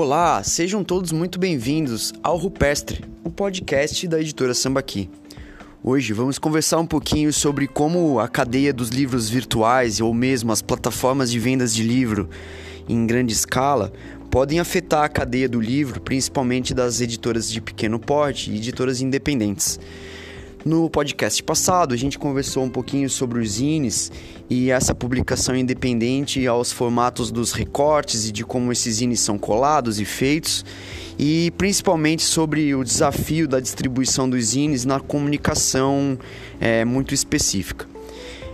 Olá, sejam todos muito bem-vindos ao Rupestre, o podcast da editora Sambaqui. Hoje vamos conversar um pouquinho sobre como a cadeia dos livros virtuais ou mesmo as plataformas de vendas de livro em grande escala podem afetar a cadeia do livro, principalmente das editoras de pequeno porte e editoras independentes. No podcast passado, a gente conversou um pouquinho sobre os zines e essa publicação independente aos formatos dos recortes e de como esses zines são colados e feitos, e principalmente sobre o desafio da distribuição dos zines na comunicação é, muito específica.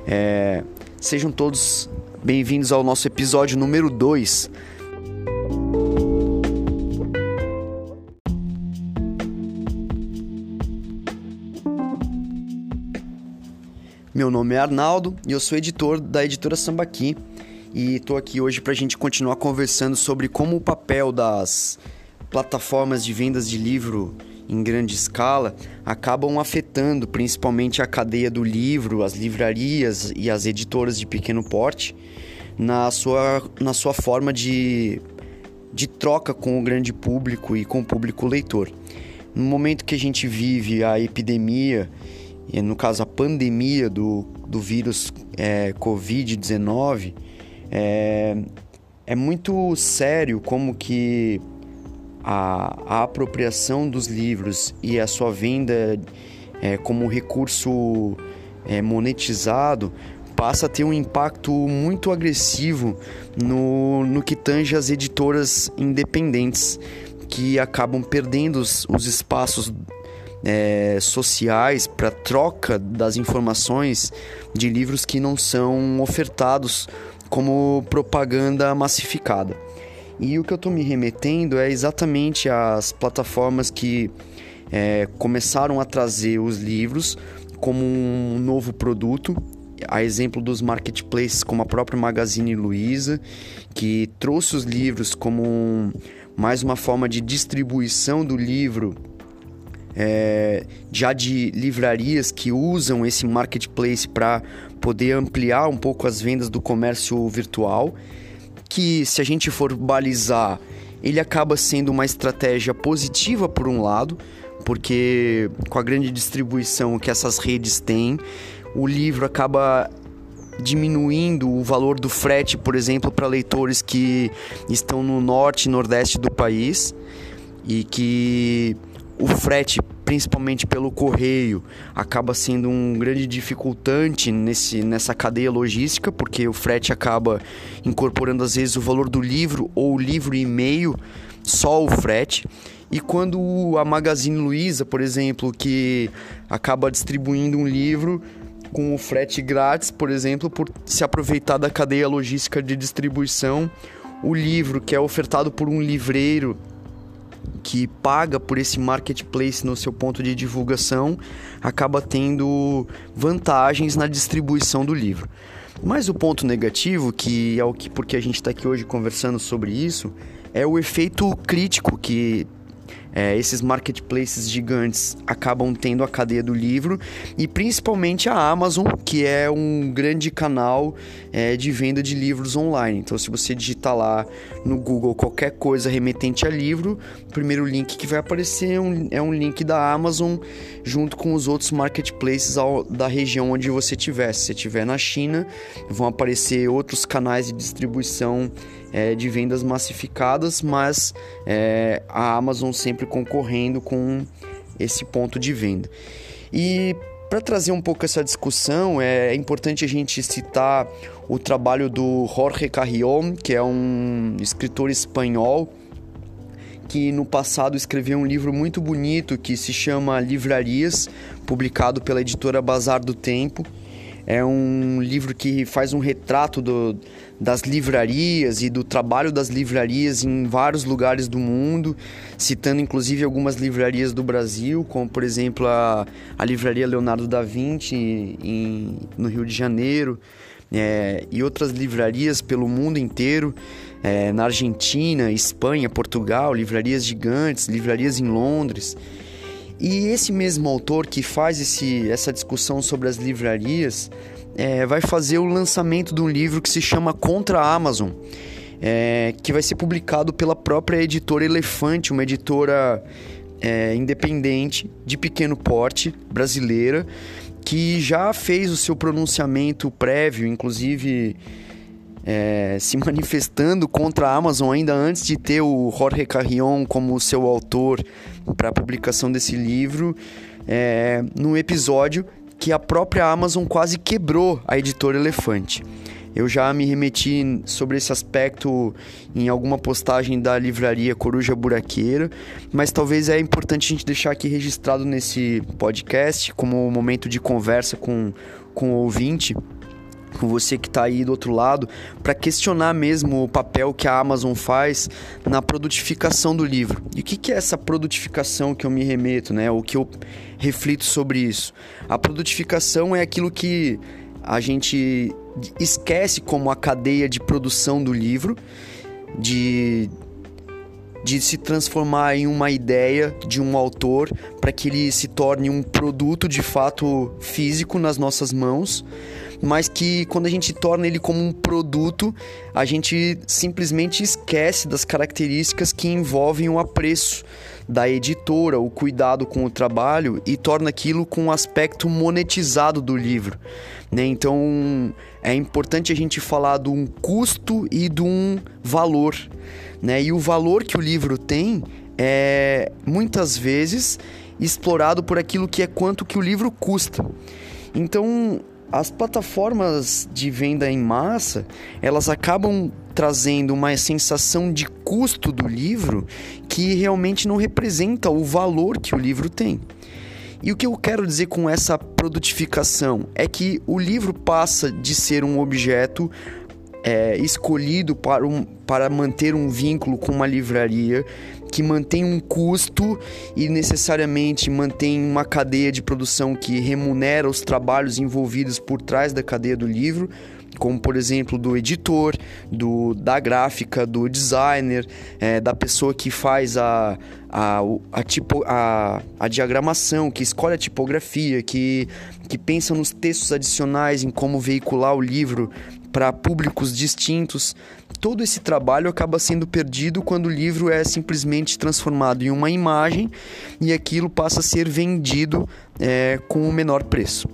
É, sejam todos bem-vindos ao nosso episódio número 2 Meu nome é Arnaldo e eu sou editor da editora Sambaqui e estou aqui hoje para a gente continuar conversando sobre como o papel das plataformas de vendas de livro em grande escala acabam afetando principalmente a cadeia do livro, as livrarias e as editoras de pequeno porte na sua, na sua forma de, de troca com o grande público e com o público leitor. No momento que a gente vive a epidemia e no caso a pandemia do, do vírus é, Covid-19, é, é muito sério como que a, a, apropriação dos livros e a sua venda é, como recurso é, monetizado passa a ter um impacto muito agressivo no, no que tange as editoras independentes, que acabam perdendo os, os espaços é, sociais para troca das informações de livros que não são ofertados como propaganda massificada. E o que eu estou me remetendo é exatamente às plataformas que é, começaram a trazer os livros como um novo produto, a exemplo dos marketplaces como a própria Magazine Luiza, que trouxe os livros como um, mais uma forma de distribuição do livro é, já de livrarias que usam esse marketplace para poder ampliar um pouco as vendas do comércio virtual, que se a gente for balizar, ele acaba sendo uma estratégia positiva por um lado, porque com a grande distribuição que essas redes têm, o livro acaba diminuindo o valor do frete, por exemplo, para leitores que estão no norte e nordeste do país e que o frete, principalmente pelo correio, acaba sendo um grande dificultante nesse, nessa cadeia logística, porque o frete acaba incorporando às vezes o valor do livro ou o livro e meio, só o frete. E quando a Magazine Luiza, por exemplo, que acaba distribuindo um livro com o frete grátis, por exemplo, por se aproveitar da cadeia logística de distribuição, o livro que é ofertado por um livreiro que paga por esse marketplace no seu ponto de divulgação acaba tendo vantagens na distribuição do livro. Mas o ponto negativo, que é o que porque a gente está aqui hoje conversando sobre isso, é o efeito crítico que é, esses marketplaces gigantes acabam tendo a cadeia do livro e principalmente a Amazon, que é um grande canal é, de venda de livros online. Então, se você digitar lá no Google qualquer coisa remetente a livro, o primeiro link que vai aparecer é um, é um link da Amazon junto com os outros marketplaces ao, da região onde você estiver. Se você estiver na China, vão aparecer outros canais de distribuição é, de vendas massificadas, mas é, a Amazon sempre concorrendo com esse ponto de venda. E para trazer um pouco essa discussão, é importante a gente citar o trabalho do Jorge Carrion, que é um escritor espanhol que no passado escreveu um livro muito bonito que se chama Livrarias, publicado pela editora Bazar do Tempo. É um livro que faz um retrato do, das livrarias e do trabalho das livrarias em vários lugares do mundo, citando inclusive algumas livrarias do Brasil, como por exemplo a, a Livraria Leonardo da Vinci em, no Rio de Janeiro, é, e outras livrarias pelo mundo inteiro, é, na Argentina, Espanha, Portugal, livrarias gigantes, livrarias em Londres. E esse mesmo autor que faz esse, essa discussão sobre as livrarias é, vai fazer o lançamento de um livro que se chama Contra a Amazon. é, que vai ser publicado pela própria editora Elefante, uma editora é, independente de pequeno porte brasileira que já fez o seu pronunciamento prévio, inclusive é, se manifestando contra a Amazon ainda antes de ter o Jorge Carrion como seu autor para a publicação desse livro, é, no episódio que a própria Amazon quase quebrou a editora Elefante. Eu já me remeti sobre esse aspecto em alguma postagem da livraria Coruja Buraqueira, mas talvez é importante a gente deixar aqui registrado nesse podcast como momento de conversa com, com o ouvinte com você que está aí do outro lado, para questionar mesmo o papel que a Amazon faz na produtificação do livro. E o que, que é essa produtificação que eu me remeto, né? O que eu reflito sobre isso? A produtificação é aquilo que a gente esquece como a cadeia de produção do livro, de, de se transformar em uma ideia de um autor para que ele se torne um produto de fato físico nas nossas mãos, mas que quando a gente torna ele como um produto, a gente simplesmente esquece das características que envolvem o apreço da editora, o cuidado com o trabalho e torna aquilo com um aspecto monetizado do livro. Né? Então é importante a gente falar de um custo e de um valor. Né? E o valor que o livro tem é muitas vezes explorado por aquilo que é quanto que o livro custa. Então, as plataformas de venda em massa, elas acabam trazendo uma sensação de custo do livro que realmente não representa o valor que o livro tem. E o que eu quero dizer com essa produtificação é que o livro passa de ser um objeto é, escolhido para, um, para manter um vínculo com uma livraria que mantém um custo e necessariamente mantém uma cadeia de produção que remunera os trabalhos envolvidos por trás da cadeia do livro, como por exemplo do editor, do, da gráfica, do designer, é, da pessoa que faz a, a, a, tipo, a, a diagramação, que escolhe a tipografia, que, que pensa nos textos adicionais, em como veicular o livro para públicos distintos. Todo esse trabalho acaba sendo perdido quando o livro é simplesmente transformado em uma imagem e aquilo passa a ser vendido é, com o menor preço.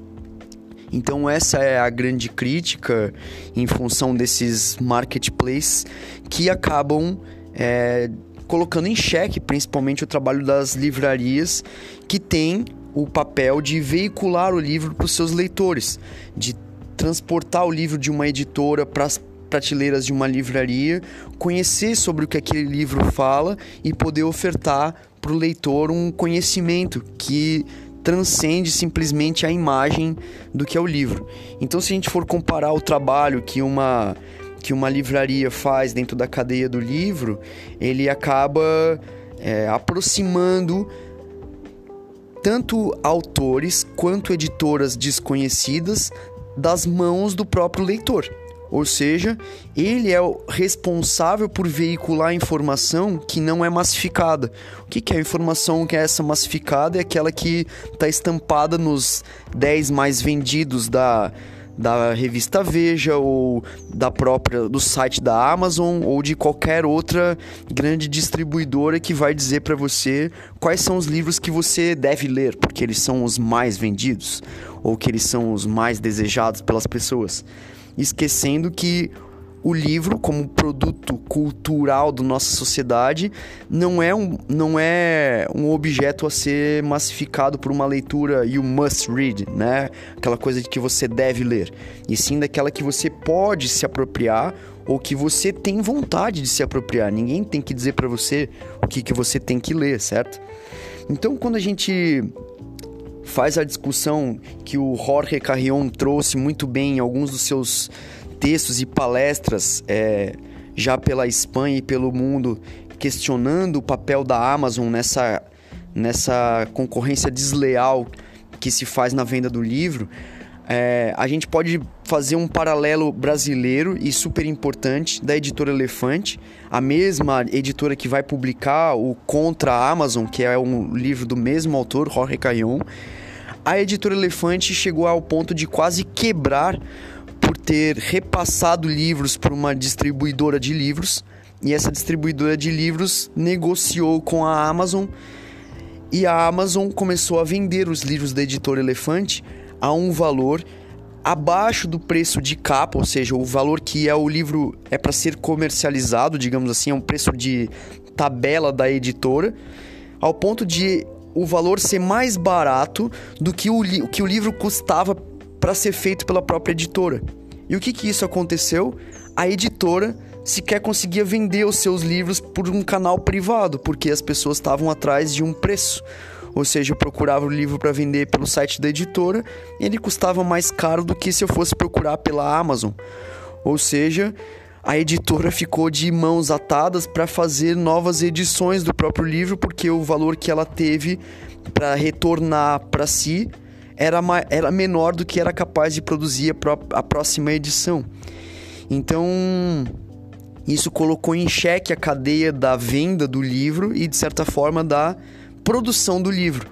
Então essa é a grande crítica em função desses marketplaces que acabam é, colocando em xeque principalmente o trabalho das livrarias que têm o papel de veicular o livro para os seus leitores, de transportar o livro de uma editora para as prateleiras de uma livraria, conhecer sobre o que aquele livro fala e poder ofertar para o leitor um conhecimento que transcende simplesmente a imagem do que é o livro. Então, se a gente for comparar o trabalho que uma que uma livraria faz dentro da cadeia do livro, ele acaba é, aproximando tanto autores quanto editoras desconhecidas das mãos do próprio leitor. Ou seja, ele é o responsável por veicular informação que não é massificada. O que é a informação que é essa massificada? É aquela que está estampada nos 10 mais vendidos da, da revista Veja ou da própria do site da Amazon ou de qualquer outra grande distribuidora que vai dizer para você quais são os livros que você deve ler, porque eles são os mais vendidos ou que eles são os mais desejados pelas pessoas. Esquecendo que o livro como produto cultural da nossa sociedade não é um, não é um objeto a ser massificado por uma leitura you must read, né? Aquela coisa de que você deve ler, e sim daquela que você pode se apropriar ou que você tem vontade de se apropriar. Ninguém tem que dizer para você o que, que você tem que ler, certo? Então, quando a gente faz a discussão que o Jorge Carrion trouxe muito bem em alguns dos seus textos e palestras é, já pela Espanha e pelo mundo, questionando o papel da Amazon nessa, nessa concorrência desleal que se faz na venda do livro. É, a gente pode fazer um paralelo brasileiro e super importante da editora Elefante, a mesma editora que vai publicar o Contra a Amazon, que é um livro do mesmo autor, Jorge Caillon. A editora Elefante chegou ao ponto de quase quebrar ter repassado livros para uma distribuidora de livros e essa distribuidora de livros negociou com a Amazon e a Amazon começou a vender os livros da editora Elefante a um valor abaixo do preço de capa, ou seja, o valor que é o livro é para ser comercializado, digamos assim, é um preço de tabela da editora, ao ponto de o valor ser mais barato do que o, que o livro custava para ser feito pela própria editora. E o que que isso aconteceu? A editora sequer conseguia vender os seus livros por um canal privado, porque as pessoas estavam atrás de um preço. Ou seja, eu procurava o livro para vender pelo site da editora e ele custava mais caro do que se eu fosse procurar pela Amazon. Ou seja, a editora ficou de mãos atadas para fazer novas edições do próprio livro, porque o valor que ela teve para retornar para si era, era menor do que era capaz de produzir a, a próxima edição. Então, isso colocou em xeque a cadeia da venda do livro e, de certa forma, da produção do livro.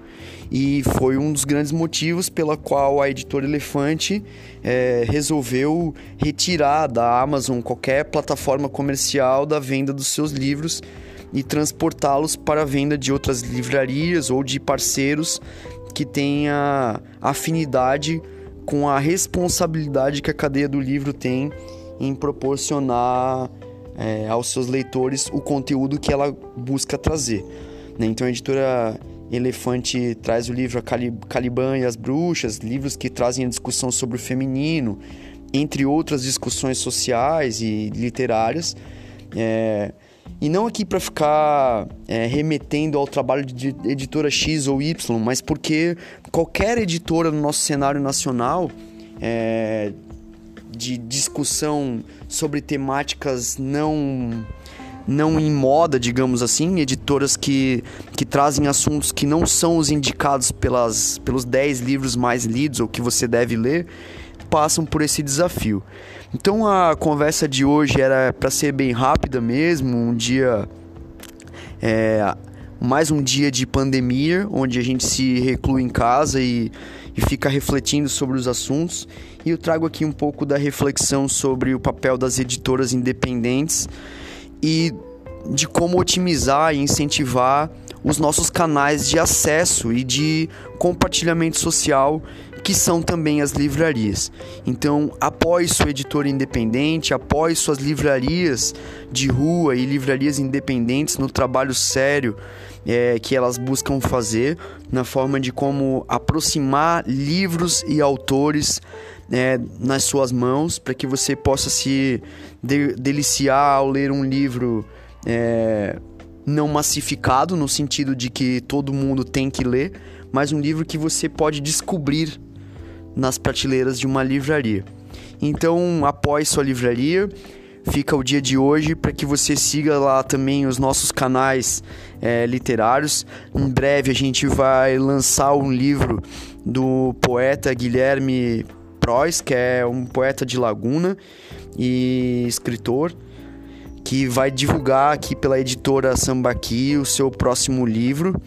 E foi um dos grandes motivos pela qual a editora Elefante é, resolveu retirar da Amazon qualquer plataforma comercial da venda dos seus livros e transportá-los para a venda de outras livrarias ou de parceiros que tenha afinidade com a responsabilidade que a cadeia do livro tem em proporcionar é, aos seus leitores o conteúdo que ela busca trazer. Né? Então a editora Elefante traz o livro Caliban e as Bruxas, livros que trazem a discussão sobre o feminino, entre outras discussões sociais e literárias. É, e não aqui para ficar é, remetendo ao trabalho de editora X ou Y, mas porque qualquer editora no nosso cenário nacional é, de discussão sobre temáticas não não em moda, digamos assim, editoras que, que trazem assuntos que não são os indicados pelas, pelos 10 livros mais lidos ou que você deve ler, passam por esse desafio. Então a conversa de hoje era para ser bem rápida mesmo, um dia. É, mais um dia de pandemia, onde a gente se reclui em casa e, e fica refletindo sobre os assuntos. E eu trago aqui um pouco da reflexão sobre o papel das editoras independentes e de como otimizar e incentivar os nossos canais de acesso e de compartilhamento social, que são também as livrarias. Então, apoie sua editora independente, apoie suas livrarias de rua e livrarias independentes no trabalho sério é, que elas buscam fazer, na forma de como aproximar livros e autores é, nas suas mãos, para que você possa se de deliciar ao ler um livro é, não massificado, no sentido de que todo mundo tem que ler, mas um livro que você pode descobrir nas prateleiras de uma livraria. Então, apoie sua livraria. Fica o dia de hoje para que você siga lá também os nossos canais é, literários. Em breve a gente vai lançar um livro do poeta Guilherme Prois, que é um poeta de Laguna e escritor que vai divulgar aqui pela editora Sambaqui o seu próximo livro.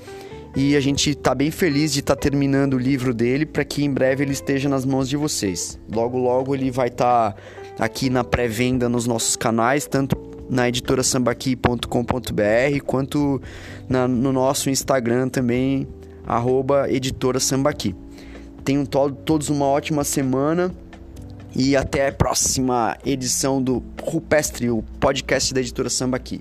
E a gente está bem feliz de estar tá terminando o livro dele para que em breve ele esteja nas mãos de vocês. Logo, logo ele vai estar tá aqui na pré-venda nos nossos canais, tanto na editora sambaqui.com.br quanto na, no nosso Instagram também, arroba editora sambaqui. Tenham to todos uma ótima semana e até a próxima edição do Rupestre, o podcast da editora Samba aqui.